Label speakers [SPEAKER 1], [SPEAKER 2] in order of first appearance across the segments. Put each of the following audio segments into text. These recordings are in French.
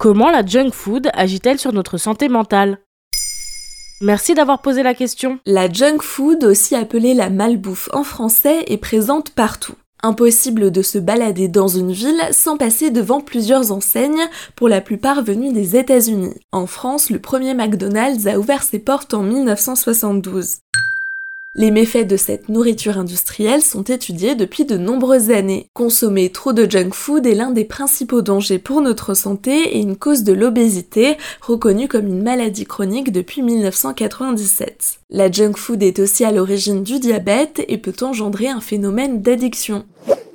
[SPEAKER 1] Comment la junk food agit-elle sur notre santé mentale? Merci d'avoir posé la question.
[SPEAKER 2] La junk food, aussi appelée la malbouffe en français, est présente partout. Impossible de se balader dans une ville sans passer devant plusieurs enseignes, pour la plupart venues des États-Unis. En France, le premier McDonald's a ouvert ses portes en 1972. Les méfaits de cette nourriture industrielle sont étudiés depuis de nombreuses années. Consommer trop de junk food est l'un des principaux dangers pour notre santé et une cause de l'obésité, reconnue comme une maladie chronique depuis 1997. La junk food est aussi à l'origine du diabète et peut engendrer un phénomène d'addiction.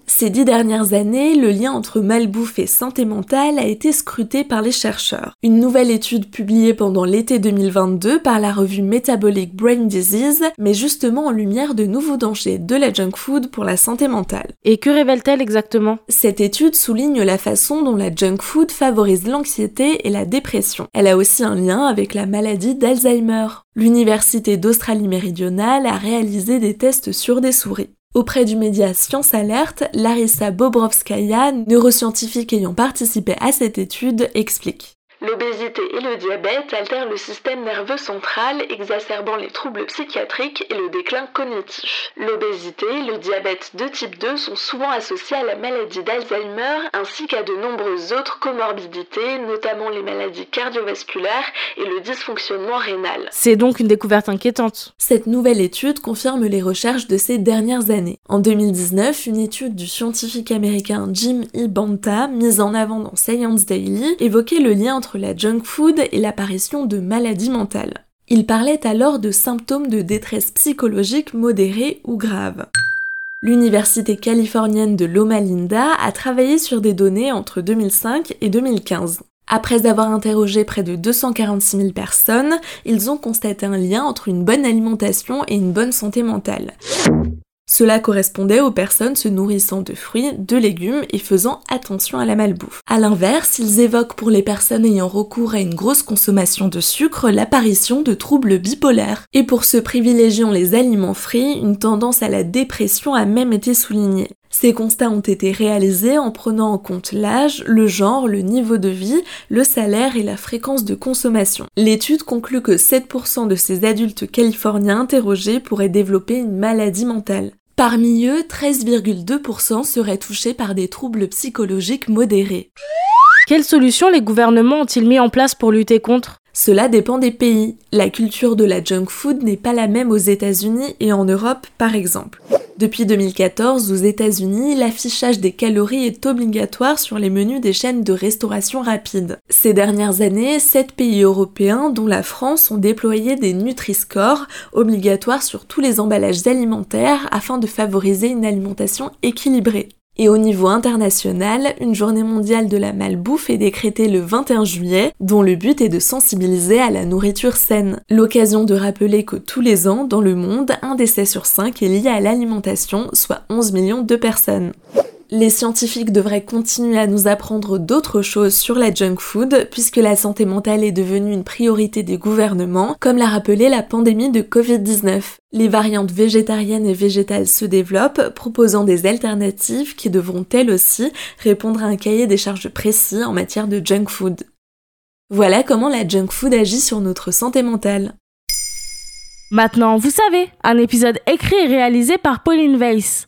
[SPEAKER 2] Ces dix dernières années, le lien entre malbouffe et santé mentale a été scruté par les chercheurs. Une nouvelle étude publiée pendant l'été 2022 par la revue Metabolic Brain Disease met justement en lumière de nouveaux dangers de la junk food pour la santé mentale.
[SPEAKER 1] Et que révèle-t-elle exactement?
[SPEAKER 2] Cette étude souligne la façon dont la junk food favorise l'anxiété et la dépression. Elle a aussi un lien avec la maladie d'Alzheimer. L'Université d'Australie méridionale a réalisé des tests sur des souris. Auprès du média Science Alerte, Larissa Bobrovskaya, neuroscientifique ayant participé à cette étude, explique.
[SPEAKER 3] L'obésité et le diabète altèrent le système nerveux central, exacerbant les troubles psychiatriques et le déclin cognitif. L'obésité et le diabète de type 2 sont souvent associés à la maladie d'Alzheimer ainsi qu'à de nombreuses autres comorbidités, notamment les maladies cardiovasculaires et le dysfonctionnement rénal.
[SPEAKER 1] C'est donc une découverte inquiétante.
[SPEAKER 2] Cette nouvelle étude confirme les recherches de ces dernières années. En 2019, une étude du scientifique américain Jim E. Banta, mise en avant dans Science Daily, évoquait le lien entre la junk food et l'apparition de maladies mentales. Il parlait alors de symptômes de détresse psychologique modérée ou grave. L'université californienne de Loma Linda a travaillé sur des données entre 2005 et 2015. Après avoir interrogé près de 246 000 personnes, ils ont constaté un lien entre une bonne alimentation et une bonne santé mentale. Cela correspondait aux personnes se nourrissant de fruits, de légumes et faisant attention à la malbouffe. A l'inverse, ils évoquent pour les personnes ayant recours à une grosse consommation de sucre l'apparition de troubles bipolaires. Et pour ceux privilégiant les aliments frits, une tendance à la dépression a même été soulignée. Ces constats ont été réalisés en prenant en compte l'âge, le genre, le niveau de vie, le salaire et la fréquence de consommation. L'étude conclut que 7% de ces adultes californiens interrogés pourraient développer une maladie mentale. Parmi eux, 13,2% seraient touchés par des troubles psychologiques modérés.
[SPEAKER 1] Quelles solutions les gouvernements ont-ils mis en place pour lutter contre?
[SPEAKER 2] Cela dépend des pays. La culture de la junk food n'est pas la même aux États-Unis et en Europe, par exemple. Depuis 2014, aux États-Unis, l'affichage des calories est obligatoire sur les menus des chaînes de restauration rapide. Ces dernières années, sept pays européens, dont la France, ont déployé des Nutri-Score obligatoires sur tous les emballages alimentaires afin de favoriser une alimentation équilibrée. Et au niveau international, une journée mondiale de la malbouffe est décrétée le 21 juillet, dont le but est de sensibiliser à la nourriture saine. L'occasion de rappeler que tous les ans, dans le monde, un décès sur cinq est lié à l'alimentation, soit 11 millions de personnes. Les scientifiques devraient continuer à nous apprendre d'autres choses sur la junk food, puisque la santé mentale est devenue une priorité des gouvernements, comme l'a rappelé la pandémie de Covid-19. Les variantes végétariennes et végétales se développent, proposant des alternatives qui devront elles aussi répondre à un cahier des charges précis en matière de junk food. Voilà comment la junk food agit sur notre santé mentale.
[SPEAKER 1] Maintenant, vous savez, un épisode écrit et réalisé par Pauline Weiss.